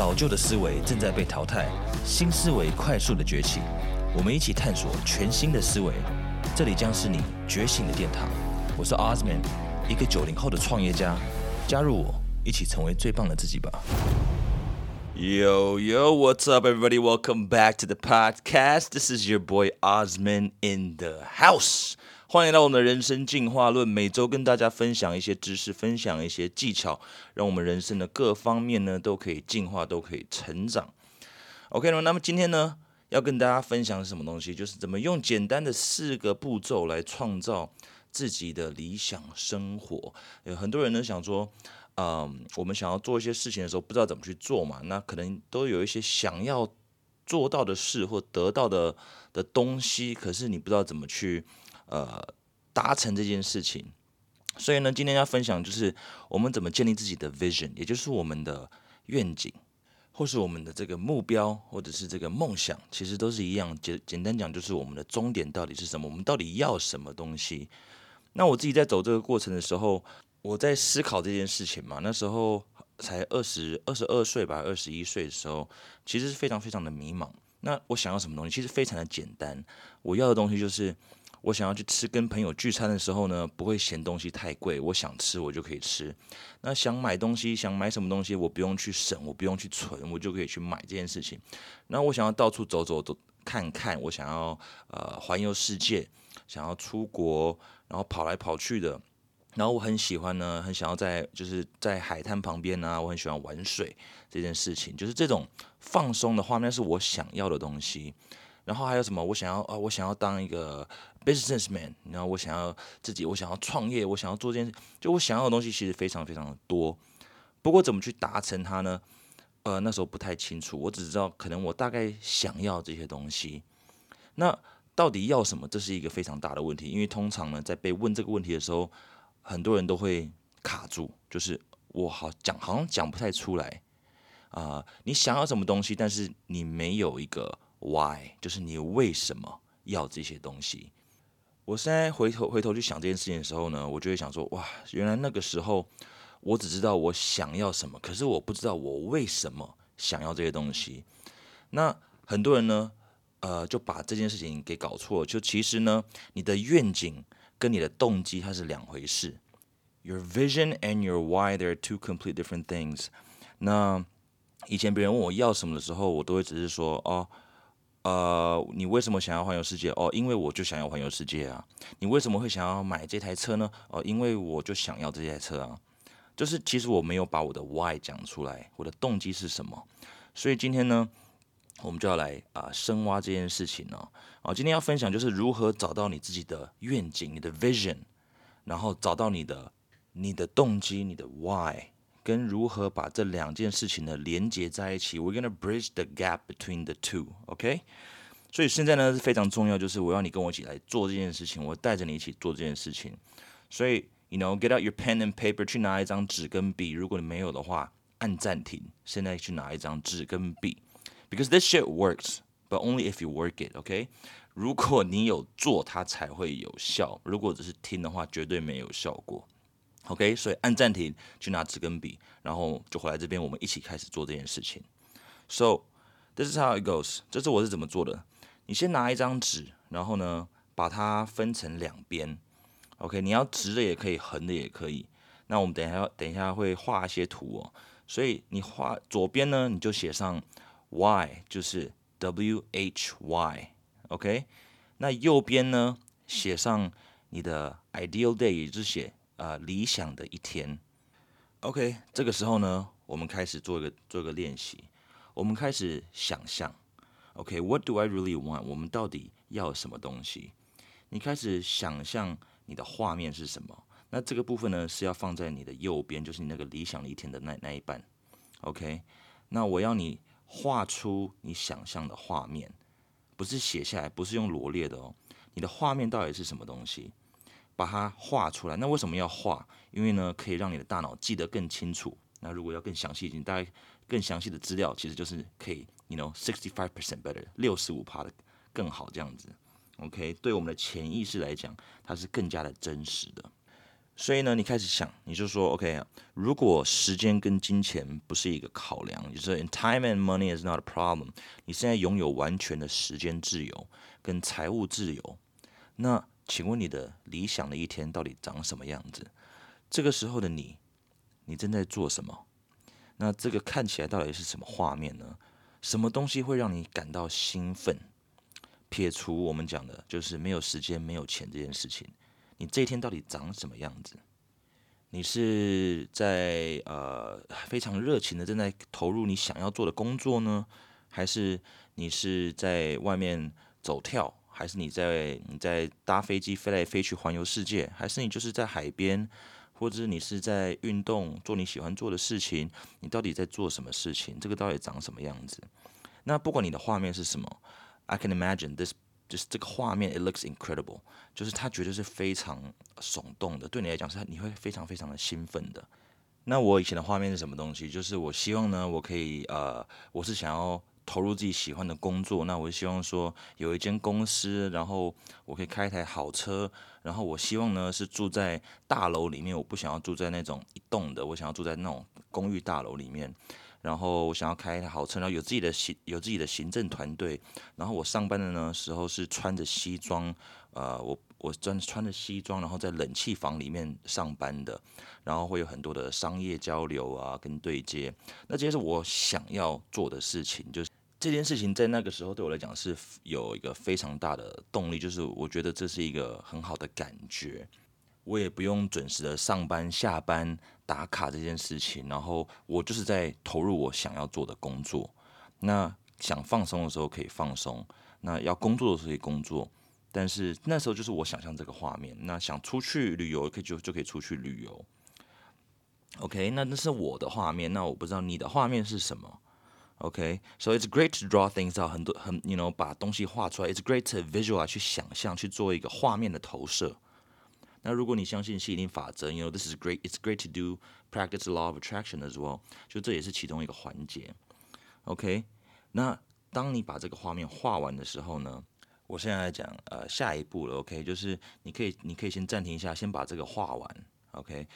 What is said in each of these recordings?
老旧的思维正在被淘汰，新思维快速的崛起。我们一起探索全新的思维，这里将是你觉醒的殿堂。我是 Osman，一个九零后的创业家。加入我，一起成为最棒的自己吧。Yo, yo, what's up, everybody? Welcome back to the podcast. This is your boy Osman in the house. 欢迎来到我们的人生进化论，每周跟大家分享一些知识，分享一些技巧，让我们人生的各方面呢都可以进化，都可以成长。OK 那么今天呢要跟大家分享什么东西？就是怎么用简单的四个步骤来创造自己的理想生活。有很多人呢想说，嗯，我们想要做一些事情的时候，不知道怎么去做嘛？那可能都有一些想要做到的事或得到的的东西，可是你不知道怎么去。呃，达成这件事情，所以呢，今天要分享就是我们怎么建立自己的 vision，也就是我们的愿景，或是我们的这个目标，或者是这个梦想，其实都是一样。简简单讲，就是我们的终点到底是什么？我们到底要什么东西？那我自己在走这个过程的时候，我在思考这件事情嘛。那时候才二十二十二岁吧，二十一岁的时候，其实是非常非常的迷茫。那我想要什么东西？其实非常的简单，我要的东西就是。我想要去吃，跟朋友聚餐的时候呢，不会嫌东西太贵，我想吃我就可以吃。那想买东西，想买什么东西，我不用去省，我不用去存，我就可以去买这件事情。然后我想要到处走走走看看，我想要呃环游世界，想要出国，然后跑来跑去的。然后我很喜欢呢，很想要在就是在海滩旁边啊，我很喜欢玩水这件事情，就是这种放松的画面是我想要的东西。然后还有什么？我想要啊，我想要当一个 businessman，然后我想要自己，我想要创业，我想要做这件，就我想要的东西其实非常非常的多。不过怎么去达成它呢？呃，那时候不太清楚，我只知道可能我大概想要这些东西。那到底要什么？这是一个非常大的问题，因为通常呢，在被问这个问题的时候，很多人都会卡住，就是我好讲，好像讲不太出来啊。你想要什么东西，但是你没有一个。Why？就是你为什么要这些东西？我现在回头回头去想这件事情的时候呢，我就会想说：哇，原来那个时候我只知道我想要什么，可是我不知道我为什么想要这些东西。那很多人呢，呃，就把这件事情给搞错。就其实呢，你的愿景跟你的动机它是两回事。Your vision and your why they're two complete different things。那以前别人问我要什么的时候，我都会只是说：哦。呃，你为什么想要环游世界？哦，因为我就想要环游世界啊。你为什么会想要买这台车呢？哦，因为我就想要这台车啊。就是其实我没有把我的 why 讲出来，我的动机是什么。所以今天呢，我们就要来啊深挖这件事情呢。哦，今天要分享就是如何找到你自己的愿景，你的 vision，然后找到你的你的动机，你的 why。跟如何把这两件事情呢连接在一起？We're gonna bridge the gap between the two，OK？所以现在呢是非常重要，就是我要你跟我一起来做这件事情，我带着你一起做这件事情。所以，you know，get out your pen and paper，去拿一张纸跟笔。如果你没有的话，按暂停，现在去拿一张纸跟笔，because this shit works，but only if you work it，OK？如果你有做，它才会有效；如果只是听的话，绝对没有效果。OK，所以按暂停，去拿纸跟笔，然后就回来这边，我们一起开始做这件事情。So this is how it goes。这是我是怎么做的？你先拿一张纸，然后呢，把它分成两边。OK，你要直的也可以，横的也可以。那我们等一下，等一下会画一些图哦。所以你画左边呢，你就写上 Y，就是 W H Y。OK，那右边呢，写上你的 Ideal Day，也就是写。啊，理想的一天。OK，这个时候呢，我们开始做一个做一个练习。我们开始想象。OK，What do I really want？我们到底要什么东西？你开始想象你的画面是什么？那这个部分呢，是要放在你的右边，就是你那个理想的一天的那那一半。OK，那我要你画出你想象的画面，不是写下来，不是用罗列的哦。你的画面到底是什么东西？把它画出来。那为什么要画？因为呢，可以让你的大脑记得更清楚。那如果要更详细，一点大概更详细的资料，其实就是可以，you know sixty five percent better，六十五趴的更好这样子。OK，对我们的潜意识来讲，它是更加的真实的。所以呢，你开始想，你就说，OK，如果时间跟金钱不是一个考量，就是 time and money is not a problem，你现在拥有完全的时间自由跟财务自由，那请问你的理想的一天到底长什么样子？这个时候的你，你正在做什么？那这个看起来到底是什么画面呢？什么东西会让你感到兴奋？撇除我们讲的，就是没有时间、没有钱这件事情。你这一天到底长什么样子？你是在呃非常热情的正在投入你想要做的工作呢，还是你是在外面走跳，还是你在你在搭飞机飞来飞去环游世界，还是你就是在海边，或者你是在运动做你喜欢做的事情？你到底在做什么事情？这个到底长什么样子？那不管你的画面是什么，I can imagine this。就是这个画面，it looks incredible，就是它绝对是非常耸动的，对你来讲是你会非常非常的兴奋的。那我以前的画面是什么东西？就是我希望呢，我可以呃，我是想要投入自己喜欢的工作。那我希望说有一间公司，然后我可以开一台好车，然后我希望呢是住在大楼里面，我不想要住在那种一栋的，我想要住在那种公寓大楼里面。然后我想要开一台好车，然后有自己的行有自己的行政团队。然后我上班的呢时候是穿着西装，呃，我我穿穿着西装，然后在冷气房里面上班的。然后会有很多的商业交流啊，跟对接。那这些是我想要做的事情，就是这件事情在那个时候对我来讲是有一个非常大的动力，就是我觉得这是一个很好的感觉。我也不用准时的上班下班打卡这件事情，然后我就是在投入我想要做的工作。那想放松的时候可以放松，那要工作的时候可以工作。但是那时候就是我想象这个画面。那想出去旅游可以就就可以出去旅游。OK，那那是我的画面。那我不知道你的画面是什么。OK，so it's great to draw things out，很多很 you know 把东西画出来。It's great to visualize 去想象去做一个画面的投射。那如果你相信吸引力法则，you know this is great. It's great to do practice law of attraction as well. 就这也是其中一个环节。OK，那当你把这个画面画完的时候呢，我现在来讲呃下一步了。OK，就是你可以你可以先暂停一下，先把这个画完。OK，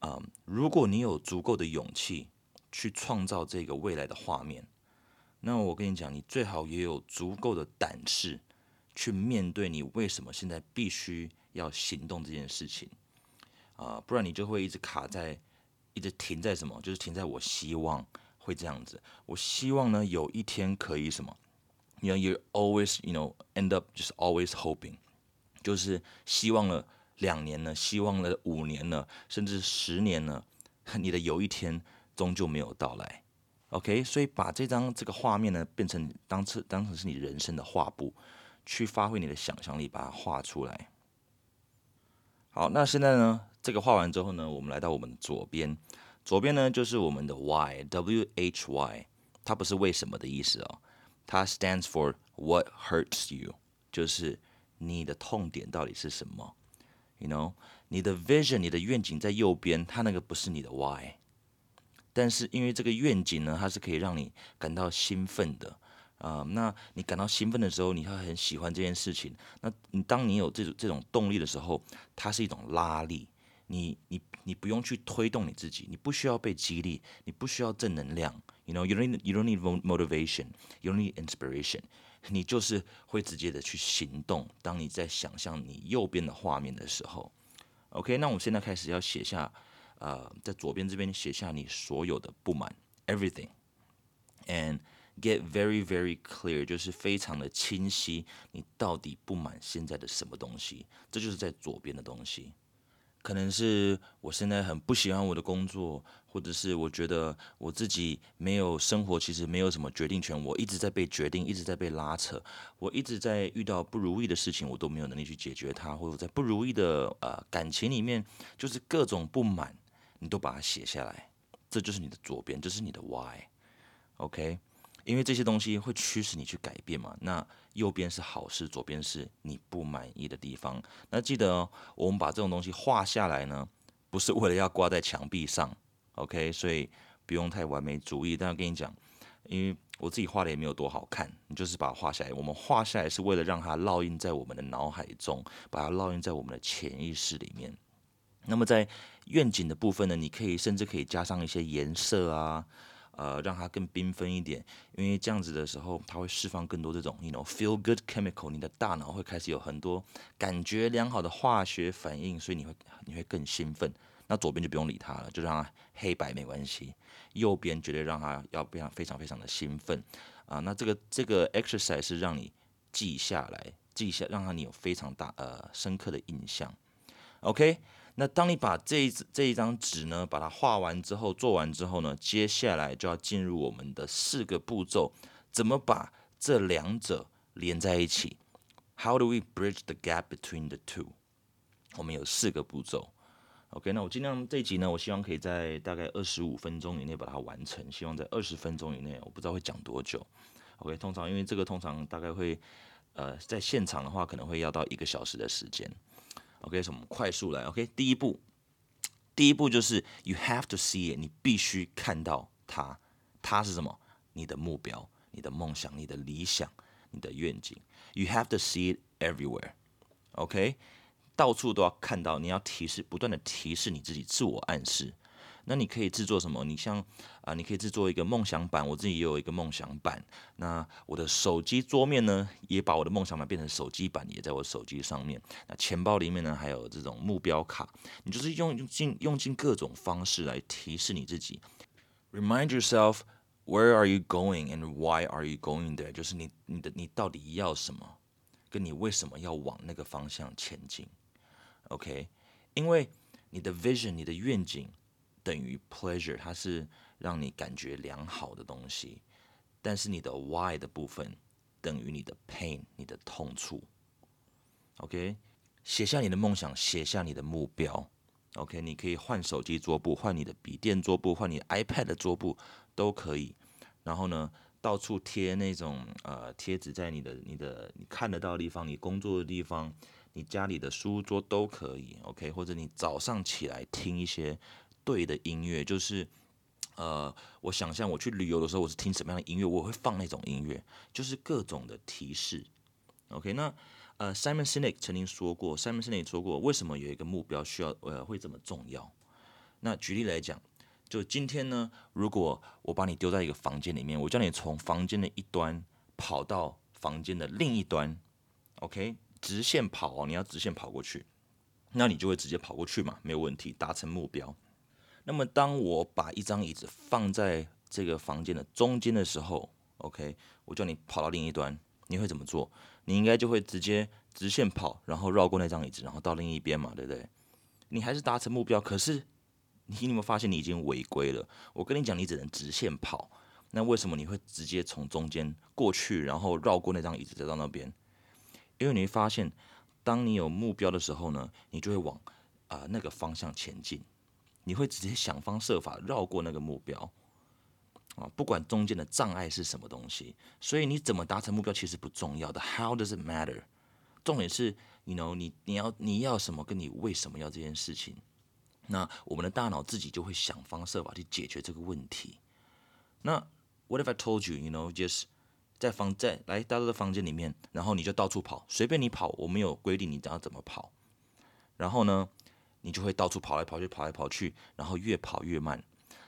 嗯，如果你有足够的勇气去创造这个未来的画面，那我跟你讲，你最好也有足够的胆识去面对你为什么现在必须。要行动这件事情啊，不然你就会一直卡在，一直停在什么？就是停在我希望会这样子。我希望呢，有一天可以什么？You know, you always, you know, end up just always hoping，就是希望了两年呢，希望了五年呢，甚至十年呢，你的有一天终究没有到来。OK，所以把这张这个画面呢，变成当成当成是你人生的画布，去发挥你的想象力，把它画出来。好，那现在呢？这个画完之后呢，我们来到我们左边，左边呢就是我们的 Y W H Y，它不是为什么的意思哦，它 stands for What hurts you，就是你的痛点到底是什么？You know，你的 vision，你的愿景在右边，它那个不是你的 Why，但是因为这个愿景呢，它是可以让你感到兴奋的。啊，那你感到兴奋的时候，你会很喜欢这件事情。那你当你有这种这种动力的时候，它是一种拉力。你你你不用去推动你自己，你不需要被激励，你不需要正能量。You know, you don't need, you don't need motivation, you don't need inspiration。你就是会直接的去行动。当你在想象你右边的画面的时候，OK，那我们现在开始要写下，呃，在左边这边写下你所有的不满，everything，and Get very very clear，就是非常的清晰，你到底不满现在的什么东西？这就是在左边的东西，可能是我现在很不喜欢我的工作，或者是我觉得我自己没有生活，其实没有什么决定权，我一直在被决定，一直在被拉扯，我一直在遇到不如意的事情，我都没有能力去解决它，或者在不如意的呃感情里面，就是各种不满，你都把它写下来，这就是你的左边，这是你的 Why，OK。因为这些东西会驱使你去改变嘛？那右边是好事，左边是你不满意的地方。那记得哦，我们把这种东西画下来呢，不是为了要挂在墙壁上，OK？所以不用太完美主义。但我跟你讲，因为我自己画的也没有多好看，你就是把它画下来。我们画下来是为了让它烙印在我们的脑海中，把它烙印在我们的潜意识里面。那么在愿景的部分呢，你可以甚至可以加上一些颜色啊，呃，让它更缤纷一点，因为这样子的时候，它会释放更多这种，you know feel good chemical，你的大脑会开始有很多感觉良好的化学反应，所以你会你会更兴奋。那左边就不用理它了，就让它黑白没关系。右边绝对让它要非常非常非常的兴奋啊！那这个这个 exercise 是让你记下来，记下让它你有非常大呃深刻的印象。OK，那当你把这一这一张纸呢，把它画完之后，做完之后呢，接下来就要进入我们的四个步骤，怎么把这两者连在一起？How do we bridge the gap between the two？我们有四个步骤。OK，那我尽量这一集呢，我希望可以在大概二十五分钟以内把它完成。希望在二十分钟以内，我不知道会讲多久。OK，通常因为这个通常大概会，呃，在现场的话可能会要到一个小时的时间。OK，什么快速来。OK，第一步，第一步就是 You have to see it，你必须看到它。它是什么？你的目标、你的梦想、你的理想、你的愿景。You have to see it everywhere。OK。到处都要看到，你要提示，不断的提示你自己，自我暗示。那你可以制作什么？你像啊，你可以制作一个梦想版，我自己也有一个梦想版。那我的手机桌面呢，也把我的梦想版变成手机版，也在我手机上面。那钱包里面呢，还有这种目标卡。你就是用用尽用尽各种方式来提示你自己。Remind yourself where are you going and why are you going there？就是你你的你到底要什么，跟你为什么要往那个方向前进。OK，因为你的 vision，你的愿景等于 pleasure，它是让你感觉良好的东西。但是你的 why 的部分等于你的 pain，你的痛处。OK，写下你的梦想，写下你的目标。OK，你可以换手机桌布，换你的笔电桌布，换你 iPad 的桌布都可以。然后呢，到处贴那种呃贴纸，在你的你的你看得到的地方，你工作的地方。你家里的书桌都可以，OK，或者你早上起来听一些对的音乐，就是，呃，我想象我去旅游的时候，我是听什么样的音乐，我会放那种音乐，就是各种的提示，OK。那呃，Simon Sinek 曾经说过，Simon Sinek 说过，为什么有一个目标需要呃会这么重要？那举例来讲，就今天呢，如果我把你丢在一个房间里面，我叫你从房间的一端跑到房间的另一端，OK。直线跑哦，你要直线跑过去，那你就会直接跑过去嘛，没有问题，达成目标。那么当我把一张椅子放在这个房间的中间的时候，OK，我叫你跑到另一端，你会怎么做？你应该就会直接直线跑，然后绕过那张椅子，然后到另一边嘛，对不对？你还是达成目标，可是你有没有发现你已经违规了？我跟你讲，你只能直线跑，那为什么你会直接从中间过去，然后绕过那张椅子再到那边？因为你会发现，当你有目标的时候呢，你就会往啊那个方向前进，你会直接想方设法绕过那个目标啊，不管中间的障碍是什么东西。所以你怎么达成目标其实不重要的，How does it matter？重点是，you know，你你要你要什么，跟你为什么要这件事情。那我们的大脑自己就会想方设法去解决这个问题。那 What if I told you，you know，just 在房在来到这个房间里面，然后你就到处跑，随便你跑，我没有规定你要怎么跑。然后呢，你就会到处跑来跑去，跑来跑去，然后越跑越慢。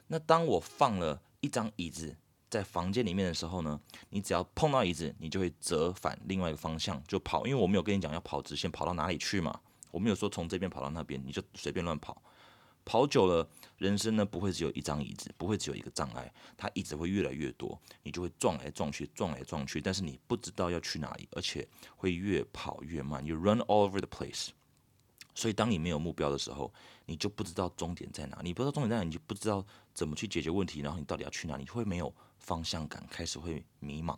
那当我放了一张椅子在房间里面的时候呢，你只要碰到椅子，你就会折返另外一个方向就跑，因为我没有跟你讲要跑直线跑到哪里去嘛，我没有说从这边跑到那边，你就随便乱跑。跑久了，人生呢不会只有一张椅子，不会只有一个障碍，它一直会越来越多，你就会撞来撞去，撞来撞去，但是你不知道要去哪里，而且会越跑越慢，you run all over the place。所以当你没有目标的时候，你就不知道终点在哪，你不知道终点在哪，你就不知道怎么去解决问题，然后你到底要去哪里，会没有方向感，开始会迷茫。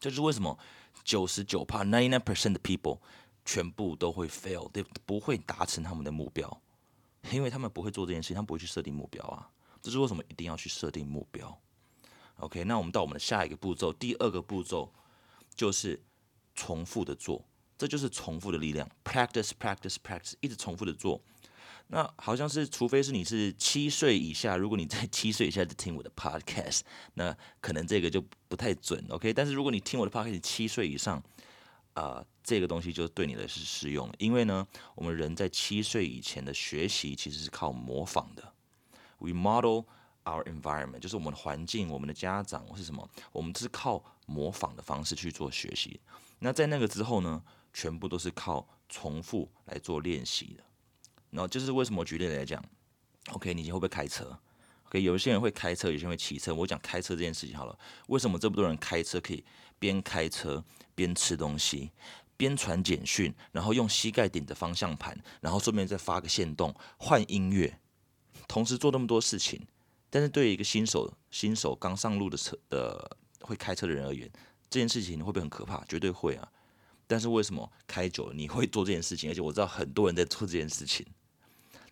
这就是为什么九十九帕 ninety nine percent 的 people 全部都会 fail，对，不会达成他们的目标。因为他们不会做这件事情，他们不会去设定目标啊。这是为什么一定要去设定目标？OK，那我们到我们的下一个步骤，第二个步骤就是重复的做，这就是重复的力量。Practice，practice，practice，一直重复的做。那好像是，除非是你是七岁以下，如果你在七岁以下就听我的 Podcast，那可能这个就不太准。OK，但是如果你听我的 Podcast 七岁以上，啊，这个东西就对你的是适用，因为呢，我们人在七岁以前的学习其实是靠模仿的。We model our environment，就是我们的环境、我们的家长是什么？我们是靠模仿的方式去做学习。那在那个之后呢，全部都是靠重复来做练习的。然后就是为什么举例来讲，OK，你今天会不会开车？OK，有些人会开车，有些人会骑车。我讲开车这件事情好了，为什么这么多人开车可以边开车？边吃东西，边传简讯，然后用膝盖顶着方向盘，然后顺便再发个线动，换音乐，同时做那么多事情。但是对于一个新手、新手刚上路的车的会开车的人而言，这件事情会不会很可怕？绝对会啊！但是为什么开久了你会做这件事情？而且我知道很多人在做这件事情，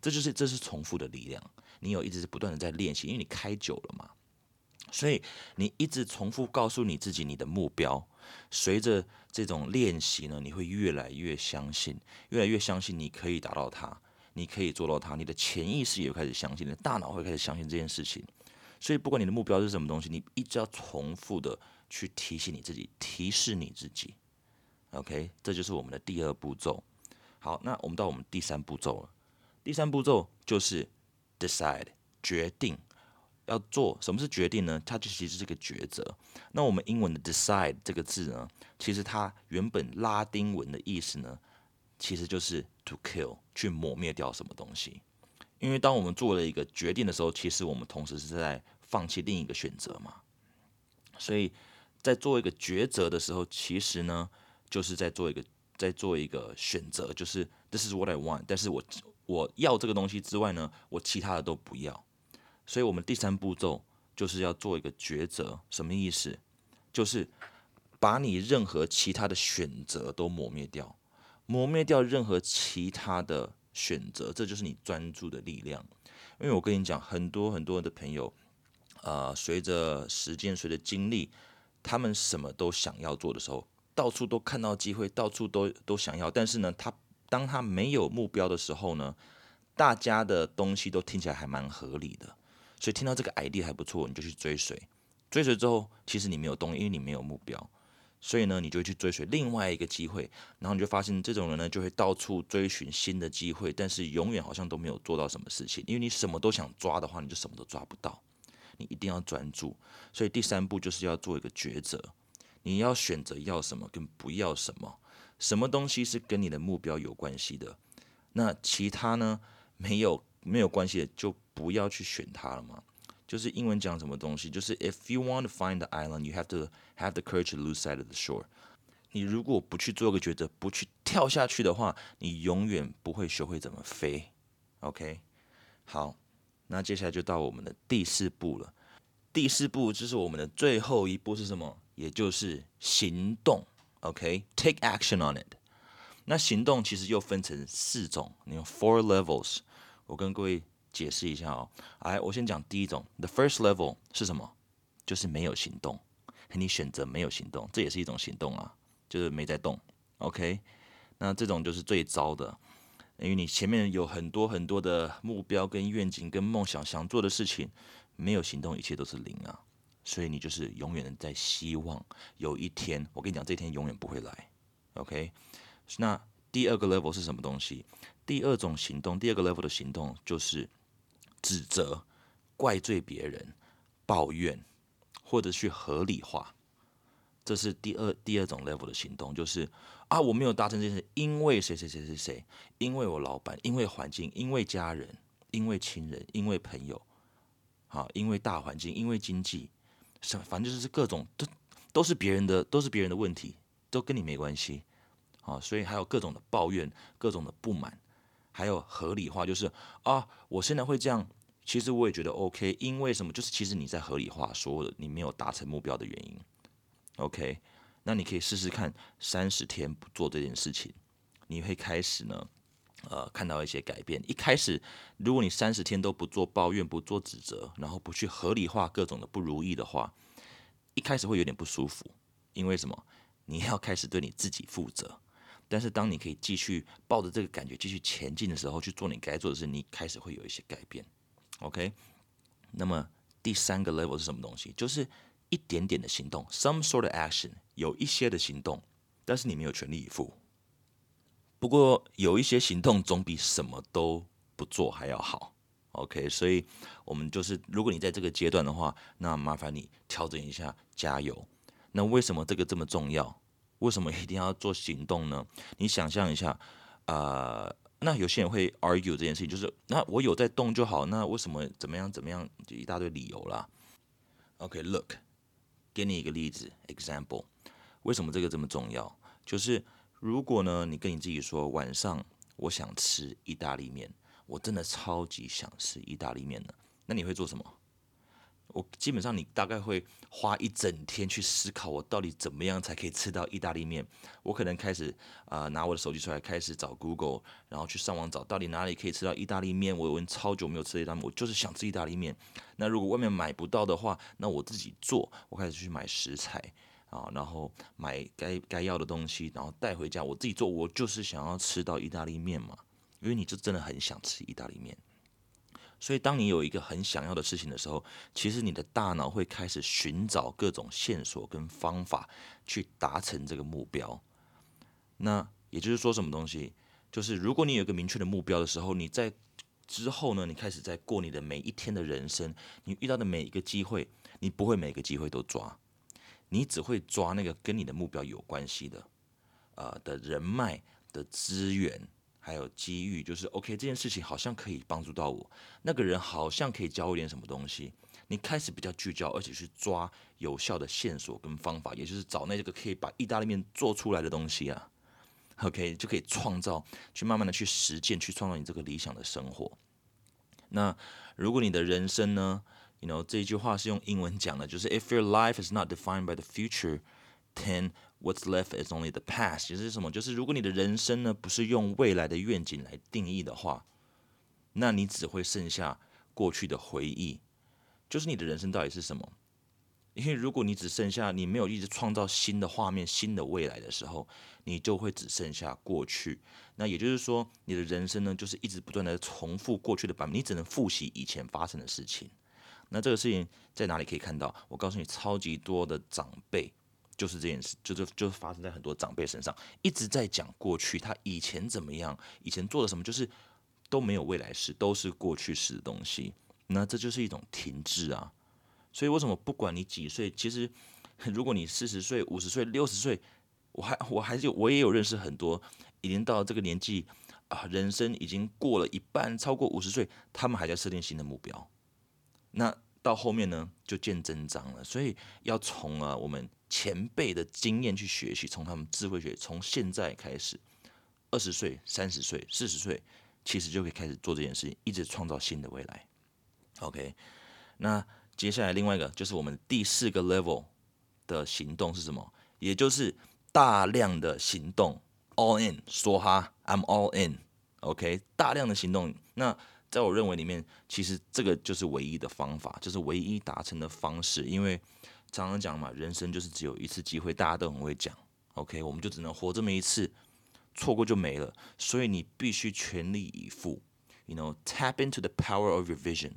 这就是这是重复的力量。你有一直是不断的在练习，因为你开久了嘛。所以你一直重复告诉你自己你的目标，随着这种练习呢，你会越来越相信，越来越相信你可以达到它，你可以做到它，你的潜意识也开始相信，你的大脑会开始相信这件事情。所以不管你的目标是什么东西，你一直要重复的去提醒你自己，提示你自己。OK，这就是我们的第二步骤。好，那我们到我们第三步骤了。第三步骤就是 decide 决定。要做什么是决定呢？它就其实是个抉择。那我们英文的 decide 这个字呢，其实它原本拉丁文的意思呢，其实就是 to kill，去抹灭掉什么东西。因为当我们做了一个决定的时候，其实我们同时是在放弃另一个选择嘛。所以在做一个抉择的时候，其实呢，就是在做一个在做一个选择，就是 this is what I want，但是我我要这个东西之外呢，我其他的都不要。所以，我们第三步骤就是要做一个抉择，什么意思？就是把你任何其他的选择都磨灭掉，磨灭掉任何其他的选择，这就是你专注的力量。因为我跟你讲，很多很多的朋友，呃，随着时间，随着经历，他们什么都想要做的时候，到处都看到机会，到处都都想要，但是呢，他当他没有目标的时候呢，大家的东西都听起来还蛮合理的。所以听到这个 idea 还不错，你就去追随。追随之后，其实你没有动力，因为你没有目标。所以呢，你就去追随另外一个机会，然后你就发现这种人呢，就会到处追寻新的机会，但是永远好像都没有做到什么事情。因为你什么都想抓的话，你就什么都抓不到。你一定要专注。所以第三步就是要做一个抉择，你要选择要什么跟不要什么，什么东西是跟你的目标有关系的，那其他呢没有。没有关系的，就不要去选它了嘛。就是英文讲什么东西，就是 If you want to find the island, you have to have the courage to lose sight of the shore。你如果不去做个抉择，不去跳下去的话，你永远不会学会怎么飞。OK，好，那接下来就到我们的第四步了。第四步就是我们的最后一步是什么？也就是行动。OK，take action on it。那行动其实又分成四种，你用 four levels。我跟各位解释一下哦，来，我先讲第一种，the first level 是什么？就是没有行动，你选择没有行动，这也是一种行动啊，就是没在动。OK，那这种就是最糟的，因为你前面有很多很多的目标、跟愿景、跟梦想想做的事情，没有行动，一切都是零啊，所以你就是永远的在希望有一天，我跟你讲，这一天永远不会来。OK，那第二个 level 是什么东西？第二种行动，第二个 level 的行动就是指责、怪罪别人、抱怨，或者去合理化。这是第二第二种 level 的行动，就是啊，我没有达成这件事，因为谁谁谁谁谁，因为我老板，因为环境，因为家人，因为亲人，因为朋友，好，因为大环境，因为经济，什反正就是各种都都是别人的，都是别人的问题，都跟你没关系。啊，所以还有各种的抱怨，各种的不满。还有合理化，就是啊，我现在会这样，其实我也觉得 OK，因为什么？就是其实你在合理化所有的你没有达成目标的原因。OK，那你可以试试看三十天不做这件事情，你会开始呢，呃，看到一些改变。一开始，如果你三十天都不做抱怨、不做指责，然后不去合理化各种的不如意的话，一开始会有点不舒服，因为什么？你要开始对你自己负责。但是当你可以继续抱着这个感觉继续前进的时候，去做你该做的事，你开始会有一些改变。OK，那么第三个 level 是什么东西？就是一点点的行动，some sort of action，有一些的行动但是你没有全力以赴。不过有一些行动总比什么都不做还要好。OK，所以我们就是，如果你在这个阶段的话，那麻烦你调整一下，加油。那为什么这个这么重要？为什么一定要做行动呢？你想象一下，呃，那有些人会 argue 这件事情，就是那我有在动就好，那为什么怎么样怎么样，就一大堆理由啦。OK，look，给你一个例子，example，为什么这个这么重要？就是如果呢，你跟你自己说晚上我想吃意大利面。我真的超级想吃意大利面的，那你会做什么？我基本上你大概会花一整天去思考，我到底怎么样才可以吃到意大利面。我可能开始啊拿我的手机出来，开始找 Google，然后去上网找到底哪里可以吃到意大利面。我有超久没有吃意大利面，我就是想吃意大利面。那如果外面买不到的话，那我自己做。我开始去买食材啊，然后买该该要的东西，然后带回家，我自己做。我就是想要吃到意大利面嘛。因为你就真的很想吃意大利面，所以当你有一个很想要的事情的时候，其实你的大脑会开始寻找各种线索跟方法去达成这个目标。那也就是说，什么东西？就是如果你有一个明确的目标的时候，你在之后呢，你开始在过你的每一天的人生，你遇到的每一个机会，你不会每个机会都抓，你只会抓那个跟你的目标有关系的，呃的人脉的资源。还有机遇，就是 OK，这件事情好像可以帮助到我。那个人好像可以教我点什么东西。你开始比较聚焦，而且去抓有效的线索跟方法，也就是找那个可以把意大利面做出来的东西啊。OK，就可以创造，去慢慢的去实践，去创造你这个理想的生活。那如果你的人生呢，You know，这一句话是用英文讲的，就是 If your life is not defined by the future, then What's left is only the past，就是什么？就是如果你的人生呢不是用未来的愿景来定义的话，那你只会剩下过去的回忆。就是你的人生到底是什么？因为如果你只剩下你没有一直创造新的画面、新的未来的时候，你就会只剩下过去。那也就是说，你的人生呢就是一直不断的重复过去的版本，你只能复习以前发生的事情。那这个事情在哪里可以看到？我告诉你，超级多的长辈。就是这件事，就是就发生在很多长辈身上，一直在讲过去，他以前怎么样，以前做了什么，就是都没有未来式，都是过去式的东西。那这就是一种停滞啊。所以为什么不管你几岁，其实如果你四十岁、五十岁、六十岁，我还我还是我也有认识很多已经到这个年纪啊，人生已经过了一半，超过五十岁，他们还在设定新的目标。那到后面呢，就见真章了。所以要从啊我们。前辈的经验去学习，从他们智慧学，从现在开始，二十岁、三十岁、四十岁，其实就可以开始做这件事情，一直创造新的未来。OK，那接下来另外一个就是我们第四个 level 的行动是什么？也就是大量的行动，all in，说哈，I'm all in。OK，大量的行动，那在我认为里面，其实这个就是唯一的方法，就是唯一达成的方式，因为。常常讲嘛，人生就是只有一次机会，大家都很会讲。OK，我们就只能活这么一次，错过就没了。所以你必须全力以赴，You know，tap into the power of your vision，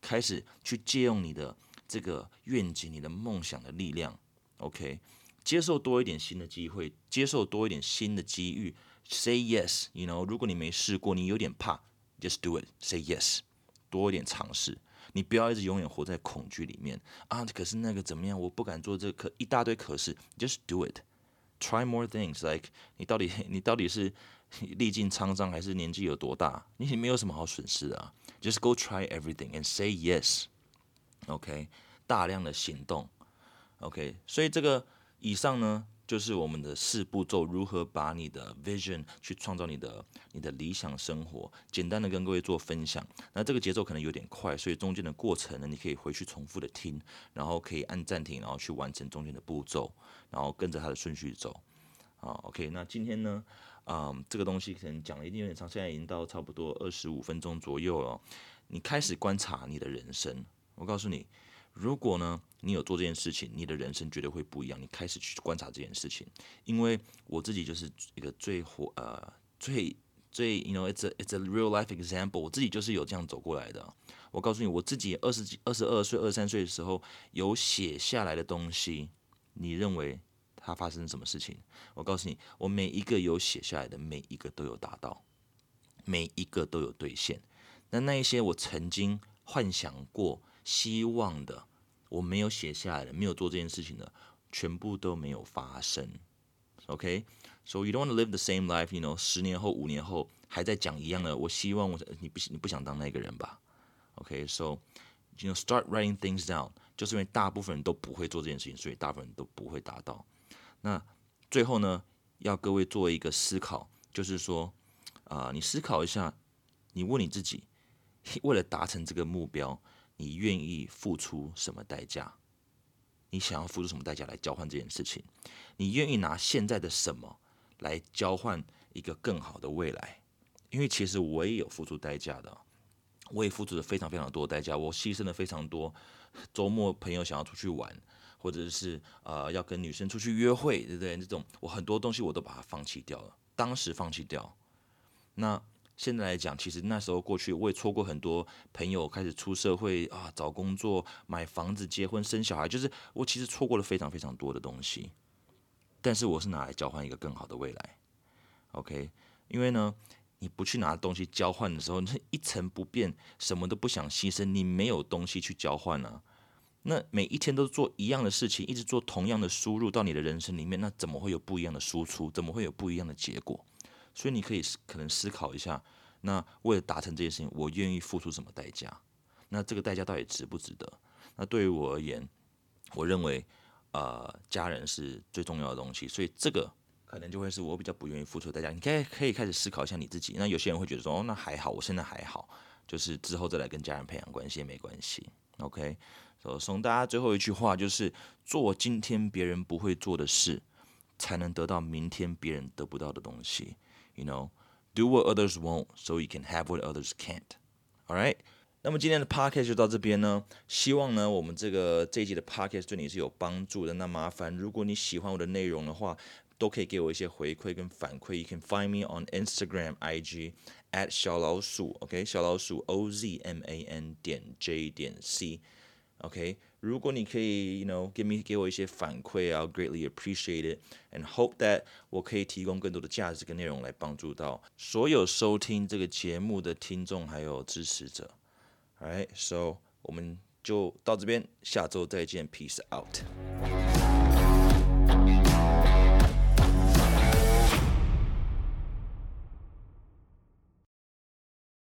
开始去借用你的这个愿景、你的梦想的力量。OK，接受多一点新的机会，接受多一点新的机遇。Say yes，You know，如果你没试过，你有点怕，Just do it，Say yes，多一点尝试。你不要一直永远活在恐惧里面啊！可是那个怎么样？我不敢做这可一大堆可是，just do it, try more things. Like 你到底 你到底是历尽沧桑还是年纪有多大？你没有什么好损失的啊！Just go try everything and say yes. OK，大量的行动。OK，所以这个以上呢。就是我们的四步骤，如何把你的 vision 去创造你的你的理想生活，简单的跟各位做分享。那这个节奏可能有点快，所以中间的过程呢，你可以回去重复的听，然后可以按暂停，然后去完成中间的步骤，然后跟着它的顺序走。好，OK，那今天呢，嗯，这个东西可能讲的一定有点长，现在已经到差不多二十五分钟左右了。你开始观察你的人生，我告诉你。如果呢，你有做这件事情，你的人生绝对会不一样。你开始去观察这件事情，因为我自己就是一个最火呃最最，you know，it's a it's a real life example。我自己就是有这样走过来的。我告诉你，我自己二十几、二十二岁、二十三岁的时候有写下来的东西，你认为它发生什么事情。我告诉你，我每一个有写下来的，每一个都有达到，每一个都有兑现。那那一些我曾经幻想过、希望的，我没有写下来的，没有做这件事情的，全部都没有发生。OK，so you don't want to live the same life，you know，十年后、五年后还在讲一样的。我希望我你不你不想当那个人吧？OK，so you know start writing things down。就是因为大部分人都不会做这件事情，所以大部分人都不会达到。那最后呢，要各位做一个思考，就是说，啊，你思考一下，你问你自己，为了达成这个目标，你愿意付出什么代价？你想要付出什么代价来交换这件事情？你愿意拿现在的什么来交换一个更好的未来？因为其实我也有付出代价的，我也付出了非常非常多代价，我牺牲了非常多。周末朋友想要出去玩，或者是呃要跟女生出去约会，对不对？这种我很多东西我都把它放弃掉了，当时放弃掉。那现在来讲，其实那时候过去我也错过很多朋友开始出社会啊，找工作、买房子、结婚、生小孩，就是我其实错过了非常非常多的东西。但是我是拿来交换一个更好的未来，OK？因为呢。你不去拿东西交换的时候，你一成不变，什么都不想牺牲，你没有东西去交换啊。那每一天都做一样的事情，一直做同样的输入到你的人生里面，那怎么会有不一样的输出？怎么会有不一样的结果？所以你可以可能思考一下，那为了达成这件事情，我愿意付出什么代价？那这个代价到底值不值得？那对于我而言，我认为，呃，家人是最重要的东西，所以这个。可能就会是我比较不愿意付出的代价。你可以可以开始思考一下你自己。那有些人会觉得说，哦，那还好，我现在还好，就是之后再来跟家人培养关系也没关系。OK，所以送大家最后一句话就是：做今天别人不会做的事，才能得到明天别人得不到的东西。You know, do what others won't, so you can have what others can't. All right. 那么今天的 podcast 就到这边呢。希望呢，我们这个这一集的 podcast 对你是有帮助的。那麻烦，如果你喜欢我的内容的话，都可以给我一些回馈跟反馈。You can find me on Instagram, IG at 小老鼠，OK，小老鼠 O Z M A N 点 J 点 C，OK。 如果你可以，you know, give me 给我一些反馈，I'll greatly appreciate it and hope that 我可以提供更多的价值跟内容来帮助到所有收听这个节目的听众还有支持者。Alright, so 我们就到这边，下周再见，Peace out。